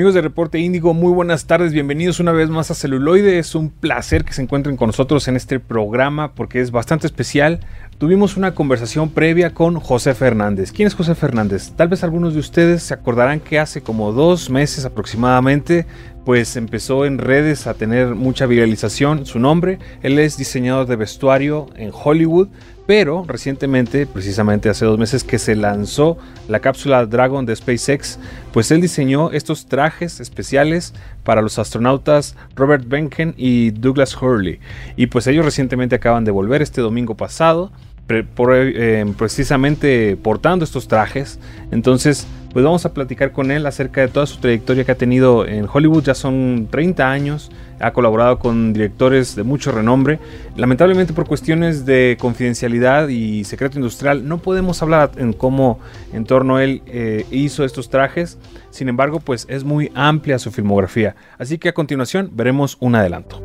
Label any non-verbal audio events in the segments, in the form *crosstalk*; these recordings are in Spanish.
Amigos de Reporte Índigo, muy buenas tardes, bienvenidos una vez más a Celuloide. Es un placer que se encuentren con nosotros en este programa porque es bastante especial. Tuvimos una conversación previa con José Fernández. ¿Quién es José Fernández? Tal vez algunos de ustedes se acordarán que hace como dos meses aproximadamente pues empezó en redes a tener mucha viralización su nombre. Él es diseñador de vestuario en Hollywood, pero recientemente, precisamente hace dos meses que se lanzó la cápsula Dragon de SpaceX, pues él diseñó estos trajes especiales para los astronautas Robert Benken y Douglas Hurley. Y pues ellos recientemente acaban de volver este domingo pasado eh, precisamente portando estos trajes. Entonces, pues vamos a platicar con él acerca de toda su trayectoria que ha tenido en Hollywood. Ya son 30 años, ha colaborado con directores de mucho renombre. Lamentablemente por cuestiones de confidencialidad y secreto industrial no podemos hablar en cómo en torno a él eh, hizo estos trajes. Sin embargo, pues es muy amplia su filmografía. Así que a continuación veremos un adelanto.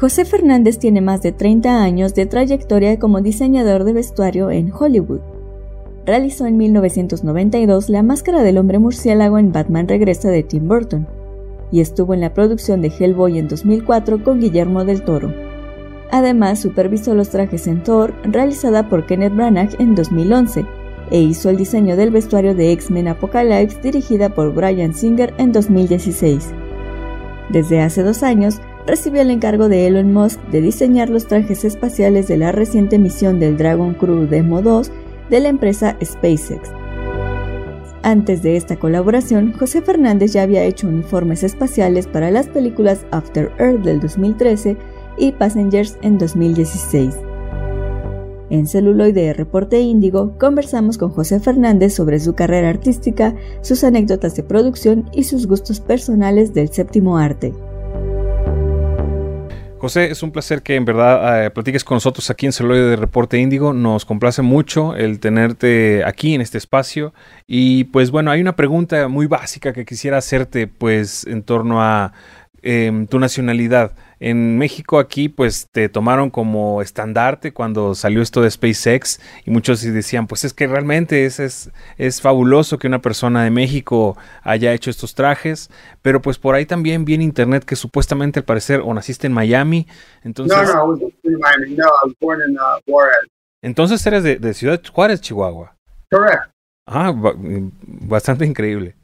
José Fernández tiene más de 30 años de trayectoria como diseñador de vestuario en Hollywood. Realizó en 1992 la máscara del hombre murciélago en Batman Regresa de Tim Burton y estuvo en la producción de Hellboy en 2004 con Guillermo del Toro. Además, supervisó los trajes en Thor, realizada por Kenneth Branagh en 2011, e hizo el diseño del vestuario de X-Men Apocalypse dirigida por Brian Singer en 2016. Desde hace dos años, recibió el encargo de Elon Musk de diseñar los trajes espaciales de la reciente misión del Dragon Crew Demo 2 de la empresa SpaceX. Antes de esta colaboración, José Fernández ya había hecho uniformes espaciales para las películas After Earth del 2013 y Passengers en 2016. En Celuloide Reporte Índigo conversamos con José Fernández sobre su carrera artística, sus anécdotas de producción y sus gustos personales del séptimo arte. José, es un placer que en verdad eh, platiques con nosotros aquí en Celuloide de Reporte Índigo. Nos complace mucho el tenerte aquí en este espacio. Y pues bueno, hay una pregunta muy básica que quisiera hacerte pues en torno a em, tu nacionalidad. En México aquí pues te tomaron como estandarte cuando salió esto de SpaceX y muchos decían pues es que realmente es, es, es fabuloso que una persona de México haya hecho estos trajes, pero pues por ahí también viene internet que supuestamente al parecer o naciste en Miami, entonces... No, no, Miami, no, I was born in uh, Juárez. Entonces eres de, de Ciudad Juárez, Chihuahua. Correcto. Ah, bastante increíble.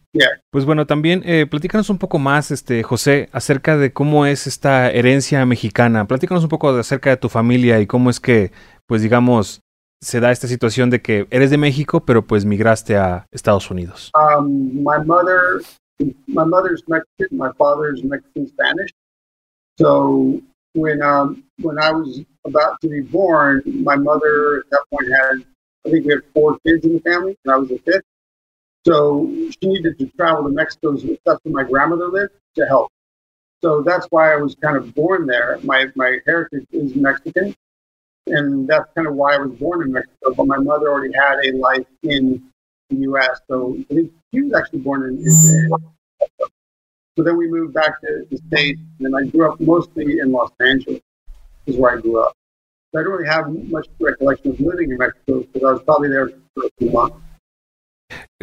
Pues bueno, también eh, platícanos un poco más, este José, acerca de cómo es esta herencia mexicana. Platícanos un poco acerca de tu familia y cómo es que, pues digamos, se da esta situación de que eres de México, pero pues migraste a Estados Unidos. Um, my mother, my mother's Mexican, my father's Mexican Spanish. So when um, when I was about to be born, my mother at that point had, I think we had four kids in the family, and I was the fifth. So she needed to travel to Mexico. That's where my grandmother lived to help. So that's why I was kind of born there. My my heritage is Mexican, and that's kind of why I was born in Mexico. But my mother already had a life in the U.S. So I think she was actually born in. in mm-hmm. so then we moved back to the states, and I grew up mostly in Los Angeles, is where I grew up. So I don't really have much recollection of living in Mexico because I was probably there for a few months.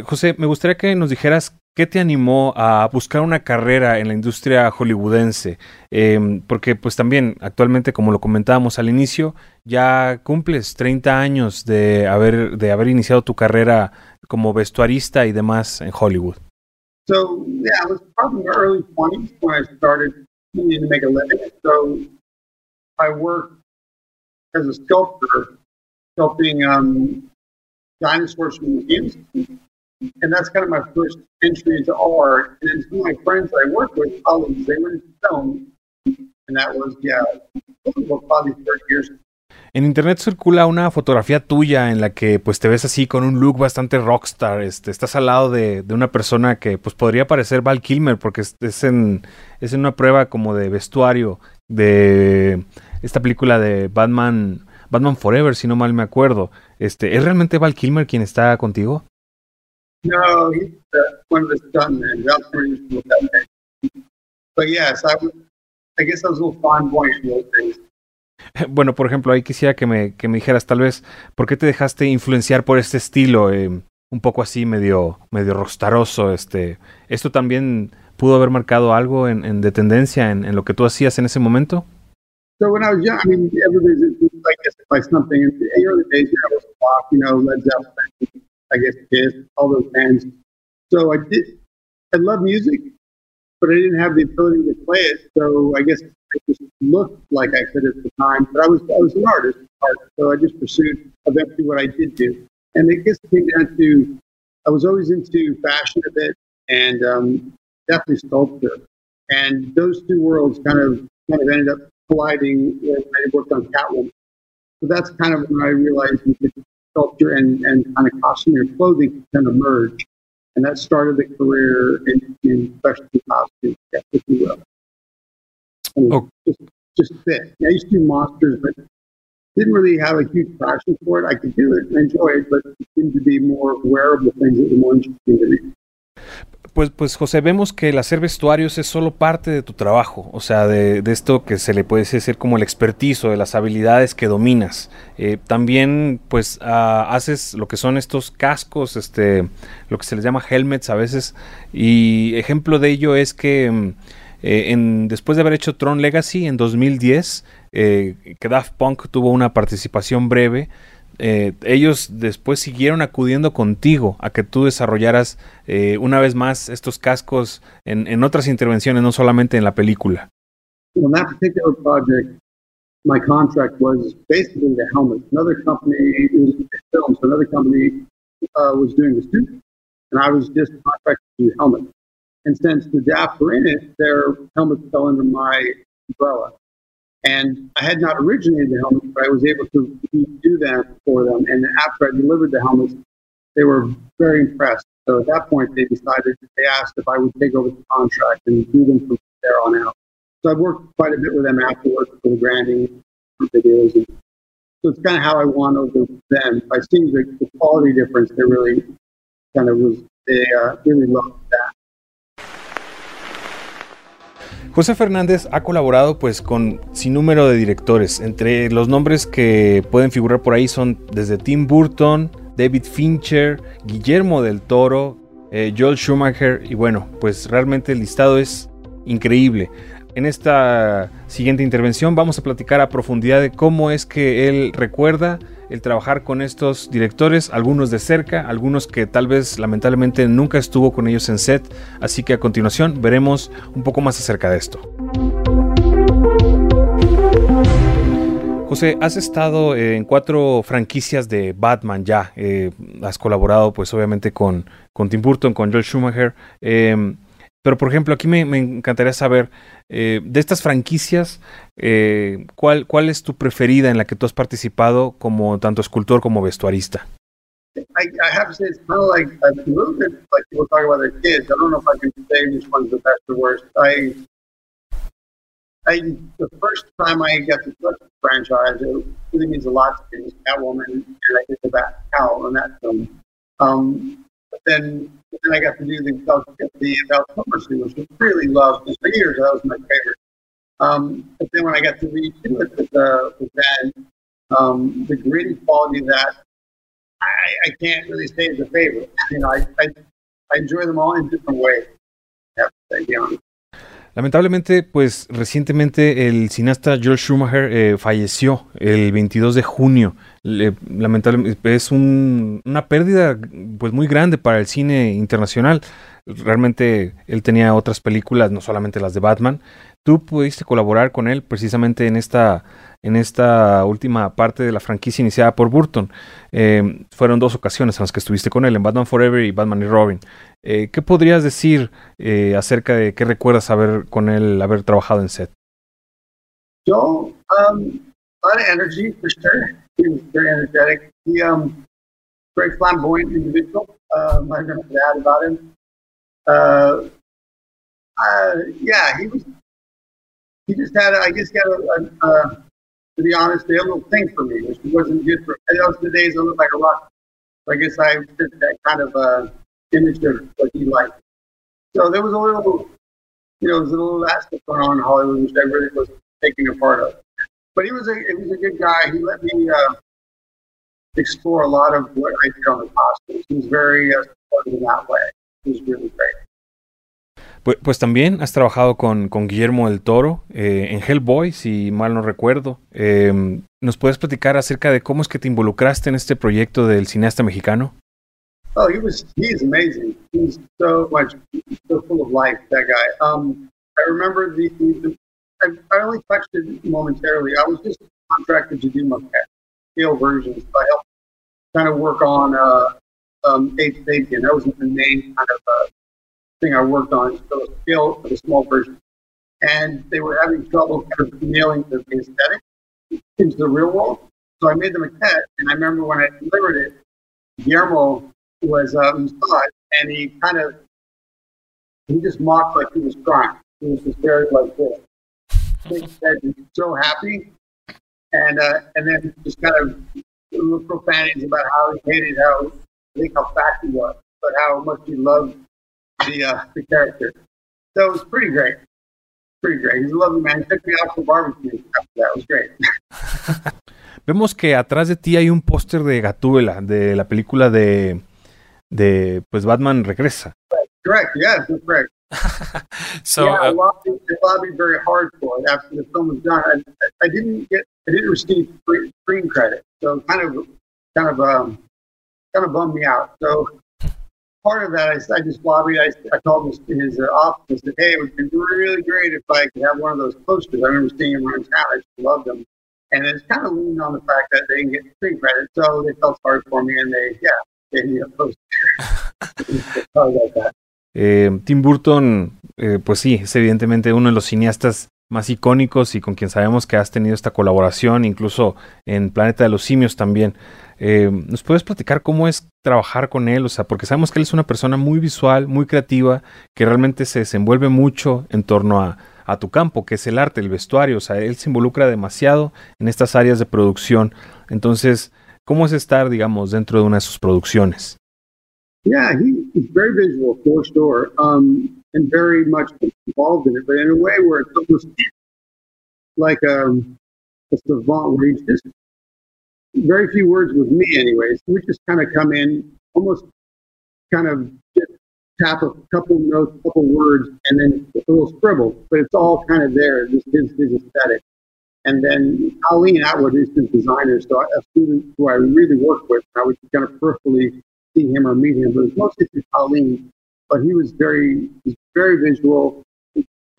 José, me gustaría que nos dijeras qué te animó a buscar una carrera en la industria hollywoodense, em, porque pues también actualmente, como lo comentábamos al inicio, ya cumples 30 años de haber, de haber iniciado tu carrera como vestuarista y demás en Hollywood. So, yeah, I was probably in my early 20s when I started needing to make a living. So, I worked as a sculptor, sculpting um, dinosaurs from museums. And that's kind of my first entry into art. And then some of my friends I worked with, colleagues, they went into film. And that was, yeah, probably 30 years En internet circula una fotografía tuya en la que pues te ves así con un look bastante rockstar. Este, estás al lado de, de una persona que pues podría parecer Val Kilmer porque es, es, en, es en una prueba como de vestuario de esta película de Batman Batman Forever, si no mal me acuerdo. Este, ¿Es realmente Val Kilmer quien está contigo? No, he's one of the stuntmen. He used to But yes, I, I guess I was a little flamboyant in those days. Bueno, por ejemplo, ahí quisiera que me, que me dijeras tal vez, ¿por qué te dejaste influenciar por este estilo? Eh, un poco así medio, medio rockstaroso. Este, ¿Esto también pudo haber marcado algo en, en de tendencia en, en, lo que tú hacías en ese momento? So when I was young, I mean, everybody's I guess by something. In the early days, you know, was pop, you know, Led Zeppelin, I guess Kiss, all those bands. So I did. I love music, but I didn't have the ability to play it. So I guess I just looked like I could at the time. But I was I was an artist, so I just pursued eventually what I did do. And it came down to I was always into fashion a bit and um, definitely sculpture. And those two worlds kind of kind of ended up colliding when I worked on Catwoman. So that's kind of when I realized you could sculpture and, and kind of costume your clothing kind of merge. And that started the career in, in specialty costumes, if you will. And oh. just, just fit. I used to do monsters, but didn't really have a huge passion for it. I could do it and enjoy it, but it seemed to be more wearable things that were more interesting to me. Pues, pues José, vemos que el hacer vestuarios es solo parte de tu trabajo, o sea, de, esto que se le puede decir como el expertizo, de las habilidades que dominas. Eh, también, pues, uh, haces lo que son estos cascos, este, lo que se les llama helmets a veces, y ejemplo de ello es que mm, eh, en, después de haber hecho Tron Legacy en 2010, eh, que Daft Punk tuvo una participación breve, eh, ellos después siguieron acudiendo contigo a que tú desarrollaras eh, una vez más estos cascos en, en, otras intervenciones, no solamente en la película. On that particular project, my contract was basically the helmet. Another company, it was films, another company uh, was doing the suit, and I was just contracted to do helmet. And since the DAF were in it, their helmets fell under my umbrella. And I had not originated the helmets, but I was able to do that for them. And after I delivered the helmets, they were very impressed. So at that point, they decided, they asked if I would take over the contract and do them from there on out. So I've worked quite a bit with them afterwards for the branding videos. And so it's kind of how I won over them. By seeing the, the quality difference, they really kind of was, they uh, really loved that. José Fernández ha colaborado pues con sin número de directores. Entre los nombres que pueden figurar por ahí son desde Tim Burton, David Fincher, Guillermo del Toro, eh, Joel Schumacher y bueno, pues realmente el listado es increíble. En esta siguiente intervención vamos a platicar a profundidad de cómo es que él recuerda el trabajar con estos directores, algunos de cerca, algunos que tal vez lamentablemente nunca estuvo con ellos en set, así que a continuación veremos un poco más acerca de esto. José, has estado en cuatro franquicias de Batman ya, eh, has colaborado pues obviamente con, con Tim Burton, con Joel Schumacher. Eh, pero, por ejemplo, aquí me, me encantaría saber, eh, de estas franquicias, eh, ¿cuál, ¿cuál es tu preferida en la que tú has participado como tanto escultor como vestuarista? I, I have to say, it's kind of like a little bit like people talk about their kids. I don't know if I can say which one's the best or worst. I, I, the first time I got to touch the franchise, it really means a lot to me. Catwoman, and I get the Bat Cowl in that film. Um, but then then I got to do the the Valcomer suit, which I really loved. For years, that was my favorite. Um, but then when I got to redo it with, uh, with um, the gritty quality of that, I, I can't really say is a favorite. You know, I, I, I enjoy them all in different ways. Have to be honest. Lamentablemente, pues recientemente el cineasta George Schumacher eh, falleció el 22 de junio. Le, lamentablemente es un, una pérdida pues muy grande para el cine internacional. Realmente él tenía otras películas, no solamente las de Batman. Tú pudiste colaborar con él precisamente en esta en esta última parte de la franquicia iniciada por Burton. Eh, fueron dos ocasiones en las que estuviste con él, en Batman Forever y Batman y Robin. Eh, ¿Qué podrías decir eh, acerca de qué recuerdas haber con él, haber trabajado en set? Joel, um, a lot of energy for sure. He was very energetic. He um, very flamboyant individual. Um, I know that about him. Uh, uh, yeah, he was. He just had, I he had a, a, a to be honest, a little thing for me, which wasn't good for me. Those the days I looked like a rock. So I guess I fit that kind of uh, image of what he liked. So there was a little, you know, there was a little that stuff going on in Hollywood, which I really was taking a part of. But he was a he was a good guy. He let me uh, explore a lot of what I did on the costumes. He was very uh, supportive in that way. It was really great. Pues, pues, también has trabajado con, con Guillermo del Toro eh, en Hellboy, si mal no recuerdo. Eh, ¿Nos puedes platicar acerca de cómo es que te involucraste en este proyecto del cineasta mexicano? Oh, he was he's amazing. He's so much so full of life. That guy. Um, I remember the, the I, I, only touched it momentarily. I was just contracted to do my scale versions. So I helped kind of work on uh, um, Ape Sapien. That was the main kind of uh, thing I worked on. So scale for the small version, and they were having trouble kind of nailing the aesthetic into the real world. So I made them a cat, and I remember when I delivered it, Guillermo was um, saw it, and he kind of he just mocked like he was crying. He was just very like this. He said he's so happy, and uh, and then just kind of little profanities about how he hated how I think how fat he was, but how much he loved the uh, the character. So it was pretty great. Pretty great. He's a lovely man. He took me out for barbecue. That was great. *laughs* Vemos que atrás de ti hay un póster de Gatúbela, de la película de, de pues Batman regresa. Correct. Yeah, that's correct. *laughs* so yeah, uh, I, lobbied, I lobbied very hard for it after the film was done. I, I didn't get, I didn't receive screen credit, so kind of, kind of, um, kind of bummed me out. So part of that, I, I just lobbied. I, I called his, his uh, office and said, "Hey, it would be really great if I could have one of those posters." I remember seeing him around town. I just loved them, and it's kind of leaned on the fact that they didn't get screen credit, so they felt sorry for me, and they, yeah, gave me a poster. About *laughs* that. Eh, Tim Burton, eh, pues sí, es evidentemente uno de los cineastas más icónicos y con quien sabemos que has tenido esta colaboración, incluso en Planeta de los Simios también. Eh, ¿Nos puedes platicar cómo es trabajar con él? O sea, porque sabemos que él es una persona muy visual, muy creativa, que realmente se desenvuelve mucho en torno a, a tu campo, que es el arte, el vestuario. O sea, él se involucra demasiado en estas áreas de producción. Entonces, ¿cómo es estar, digamos, dentro de una de sus producciones? Visual um, and very much involved in it, but in a way where it's almost like um, a savant, where he's just very few words with me, anyways. We just kind of come in, almost kind of just tap a couple notes, a couple words, and then a little scribble, but it's all kind of there. Just his, his aesthetic. And then Colleen Atwood is his designer, so a student who I really worked with, I would kind of peripherally see him or meet him, but it was mostly through Colleen. But he was very, very visual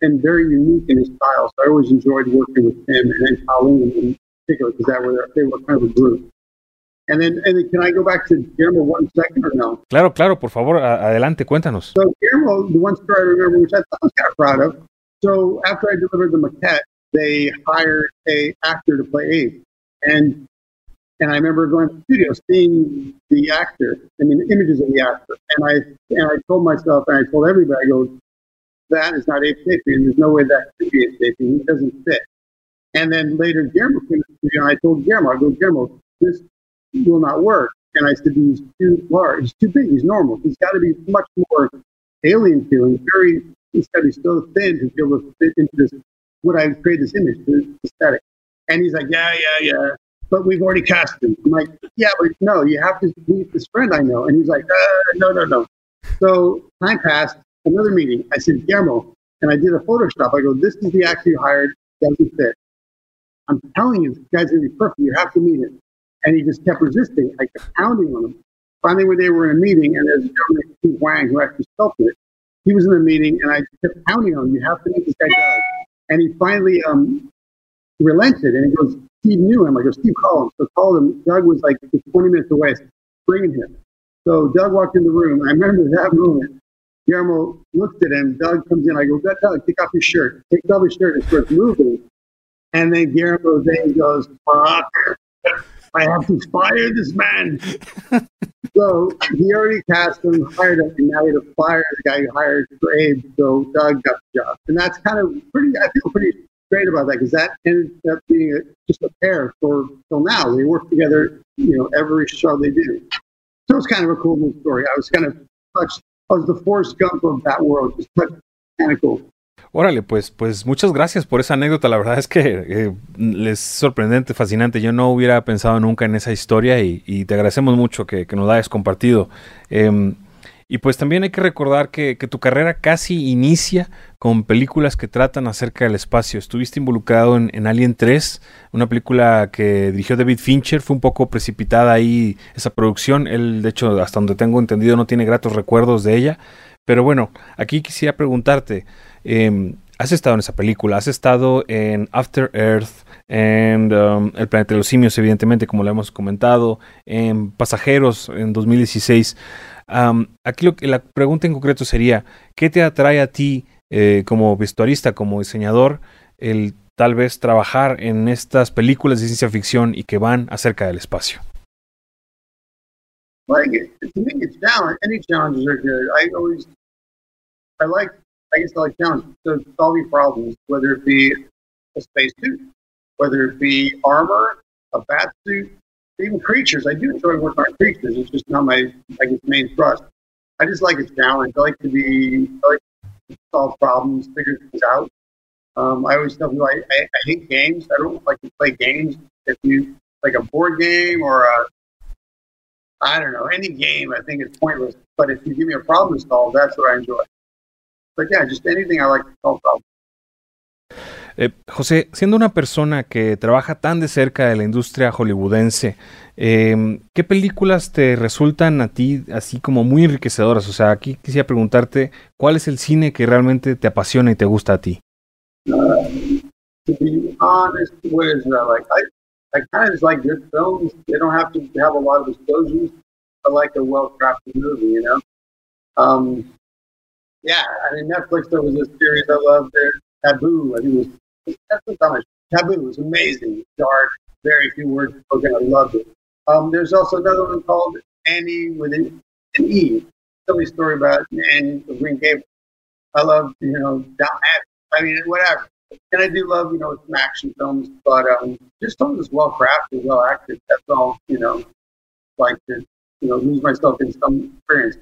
and very unique in his style. So I always enjoyed working with him and then Colleen in particular because that were they were kind of a group. And then, and then, can I go back to Guillermo one second or no? Claro, claro, por favor, adelante, cuéntanos. So Guillermo, the one story I remember, which I thought I was kind of proud of. So after I delivered the maquette, they hired a actor to play Abe, and and I remember going to the studio, seeing the actor, I mean, images of the actor. And I, and I told myself, and I told everybody, I go, that is not Sapien. There's no way that could be Sapien. He doesn't fit. And then later, Guillermo came to studio, and I told Guillermo, I go, Guillermo, this will not work. And I said, he's too large. He's too big. He's normal. He's got to be much more alien feeling. Very, he's got to be so thin to be able to fit into this, what I create this image, this aesthetic. And he's like, yeah, yeah, yeah but we've already cast him. I'm like, yeah, but no, you have to meet this friend I know. And he's like, uh, no, no, no. So time passed, another meeting. I said, Guillermo, and I did a Photoshop. I go, this is the actor you hired, doesn't fit. I'm telling you, this guy's gonna be perfect. You have to meet him. And he just kept resisting. I kept pounding on him. Finally, day we were in a meeting, and there's a gentleman, named Steve Wang, who actually sculpted it. He was in the meeting, and I kept pounding on him. You have to meet this guy, Doug. And he finally um, relented, and he goes, Steve knew him. I go, Steve, call him. So I called him. Doug was like 20 minutes away, bringing him. So Doug walked in the room. I remember that moment. Guillermo looked at him. Doug comes in. I go, Doug, take off your shirt. Take off your shirt and starts moving. And then Guillermo then goes, fuck. I have to fire this man. *laughs* so he already cast him, hired him, and now he had to fire the guy who hired for Abe. So Doug got the job. And that's kind of pretty, I feel pretty great about that because that ended up being a, just a pair for till now. They work together, you know, every show they do. So it's kind of a cool little story. I was kind of touched. Was the Forrest Gump of that world. Of cool. Órale, pues, pues muchas gracias por esa anécdota. La verdad es que eh, es sorprendente, fascinante. Yo no hubiera pensado nunca en esa historia y, te agradecemos mucho que, nos la hayas compartido. Em, y pues también hay que recordar que, tu carrera casi inicia con películas que tratan acerca del espacio. Estuviste involucrado en, Alien 3, una película que dirigió David Fincher. Fue un poco precipitada ahí esa producción. Él, de hecho, hasta donde tengo entendido, no tiene gratos recuerdos de ella. Pero bueno, aquí quisiera preguntarte. Em, has estado en esa película, has estado en After Earth, en um, El planeta de los simios, evidentemente, como lo hemos comentado, en Pasajeros en 2016. aquí lo, la pregunta en concreto sería, ¿qué te atrae a ti eh, como vestuarista, como diseñador, el tal vez trabajar en estas películas de ciencia ficción y que van acerca del espacio? I guess I like challenges. So solving problems, whether it be a whether it be armor, a bat suit, even creatures. I do enjoy working on creatures. It's just not my, I guess, main thrust. I just like a challenge. I like to be, I like to solve problems, figure things out. Um, I always tell people I, I, I hate games. I don't like to play games. If you like a board game or a, I don't know, any game, I think it's pointless. But if you give me a problem to solve, that's what I enjoy. Eh, José, siendo una persona que trabaja tan de cerca de la industria hollywoodense, em, ¿qué películas te resultan a ti así como muy enriquecedoras? O sea, aquí quisiera preguntarte, ¿cuál es el cine que realmente te apasiona y te gusta a ti? I, kind of like good films. They don't have to have a lot of explosions. I like a well-crafted movie, you know. Um, Yeah, I mean Netflix. There was a series I loved. There, Taboo. I think it was that's the Taboo was amazing, dark, very few words spoken. I loved it. Um, there's also another one called Annie with an, an E. Silly story about Annie of Green Gables. I love you know I mean whatever. And I do love you know some action films, but um, just something that's well crafted, well acted. That's all you know. Like to you know lose myself in some experience.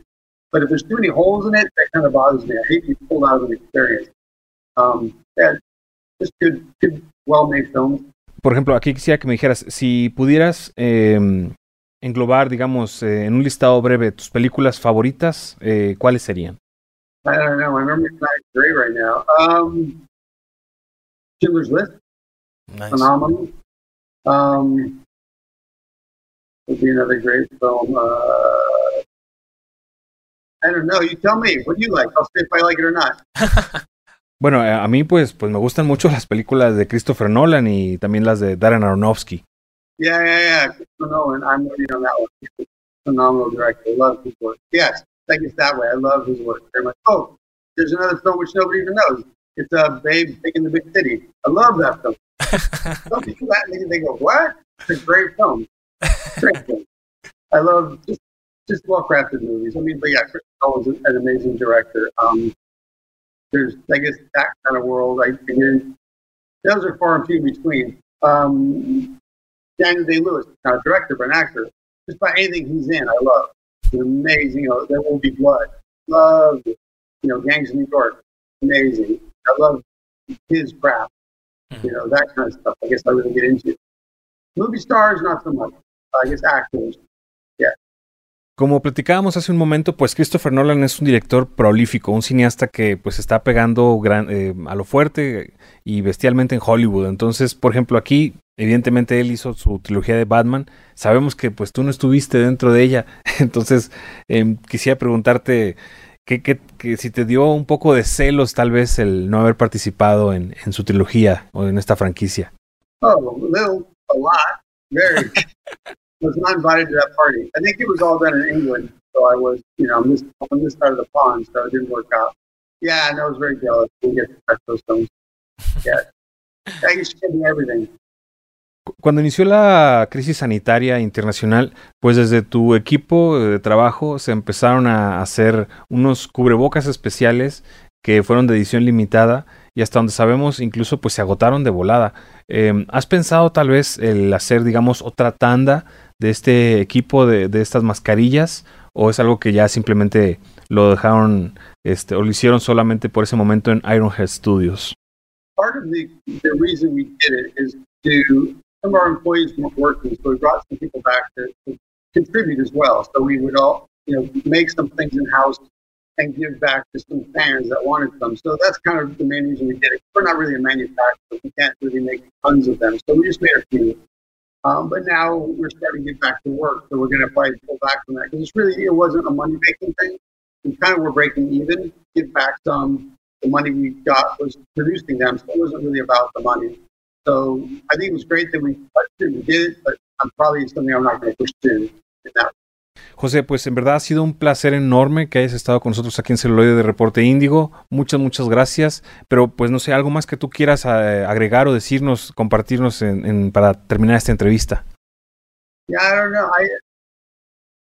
But if there's too many holes in it, that kind of bothers me. I hate being pulled out of an experience. Um, yeah, just good, good, well-made films. Por ejemplo, aquí quisiera que me dijeras, si pudieras eh, englobar, digamos, eh, en un listado breve tus películas favoritas, eh, ¿cuáles serían? I don't know. I remember it's great right now. Um, Schindler's List. Nice. Phenomenal. Um, would be another great film. Uh, I don't know. You tell me. What do you like? I'll see if I like it or not. *laughs* bueno, eh, a mí pues, pues me gustan mucho las películas de Christopher Nolan y también las de Darren Aronofsky. Yeah, yeah, yeah. Christopher Nolan. I'm with you on that one. He's a phenomenal director. I love his work. Yes, I guess that way. I love his work very much. Oh, there's another film which nobody even knows. It's uh, Babe Big in the Big City. I love that film. *laughs* Some people that they go, what? It's a great film. Great *laughs* film. I love just just well crafted movies. I mean, but yeah, Chris Nolan's an amazing director. Um, there's, I guess, that kind of world. I figure those are far and few between. Um, Daniel Day Lewis, not a director but an actor. Just about anything he's in, I love. It's amazing. You know, There Will Be Blood. Love, you know, Gangs of New York. Amazing. I love his craft. Mm-hmm. You know, that kind of stuff. I guess I really get into. Movie stars, not so much. I guess actors. Como platicábamos hace un momento, pues Christopher Nolan es un director prolífico, un cineasta que pues está pegando gran, eh, a lo fuerte y bestialmente en Hollywood. Entonces, por ejemplo, aquí evidentemente él hizo su trilogía de Batman. Sabemos que pues tú no estuviste dentro de ella. *laughs* Entonces, eh, quisiera preguntarte que, que, que, si te dio un poco de celos tal vez el no haber participado en, en su trilogía o en esta franquicia. Oh, little, a lot, very. *laughs* was not invited to that party. I think it was all done in England, so I was, you know, on this, on this side of the pond, so it didn't work out. Yeah, and I was very jealous. We get to touch those things. Yeah, I used to everything. Cuando inició la crisis sanitaria internacional, pues desde tu equipo de trabajo se empezaron a hacer unos cubrebocas especiales que fueron de edición limitada y hasta donde sabemos incluso pues se agotaron de volada. Eh, ¿Has pensado tal vez el hacer digamos otra tanda de este equipo de, de, estas mascarillas o es algo que ya simplemente lo dejaron este, o lo hicieron solamente por ese momento en Ironhead Studios? Part of the, the reason we did it is to some of our employees weren't working, so we brought some people back to, contribute as well. So we would all, you know, make some things in house and give back to some fans that wanted them. So that's kind of the main reason we did it. We're not really a manufacturer; we can't really make tons of them, so we just made a few. Um, but now we're starting to get back to work, so we're going to probably pull back from that because it's really it wasn't a money making thing. We kind of were breaking even, give back some. The money we got was producing them, so it wasn't really about the money. So I think it was great that we, did it, but I'm probably something I'm not going to pursue in that José, pues en verdad ha sido un placer enorme que hayas estado con nosotros aquí en Celuloide de Reporte Índigo. Muchas, muchas gracias. Pero pues no sé, algo más que tú quieras eh, agregar o decirnos, compartirnos en, en, para terminar esta entrevista. Yeah, I don't know. I,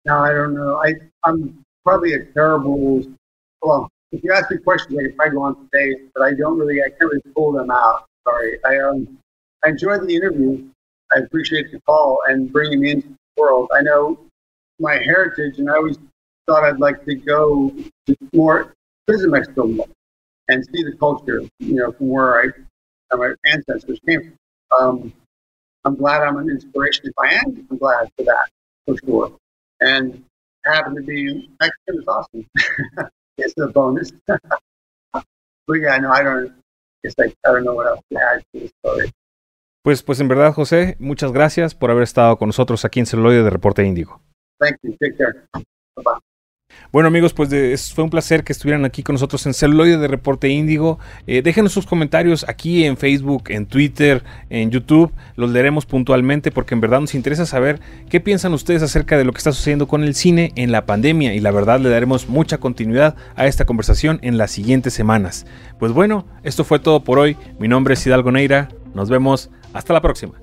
no, I don't know. I, I'm probably a terrible, well, if you ask me questions, I could probably go on today, but I don't really, I can't really pull them out. Sorry. I, um, I enjoyed the interview. I appreciate the call and bringing me into the world. I know my heritage, and I always thought I'd like to go to more visit Mexico more and see the culture, you know, from where I, my ancestors came from. Um, I'm glad I'm an inspiration. If I am, I'm glad for that, for sure. And happen to be Mexican is awesome. *laughs* it's a bonus. *laughs* but yeah, no, I don't. It's like I don't know what else to add to the story. Pues, pues en verdad, José, muchas gracias por haber estado con nosotros aquí en Celuloide de Reporte Índigo. Thank you. Take care. Bueno amigos, pues fue un placer que estuvieran aquí con nosotros en Celuloide de Reporte Índigo. Eh, déjenos sus comentarios aquí en Facebook, en Twitter, en YouTube. Los leeremos puntualmente porque en verdad nos interesa saber qué piensan ustedes acerca de lo que está sucediendo con el cine en la pandemia y la verdad le daremos mucha continuidad a esta conversación en las siguientes semanas. Pues bueno, esto fue todo por hoy. Mi nombre es Hidalgo Neira. Nos vemos. Hasta la próxima.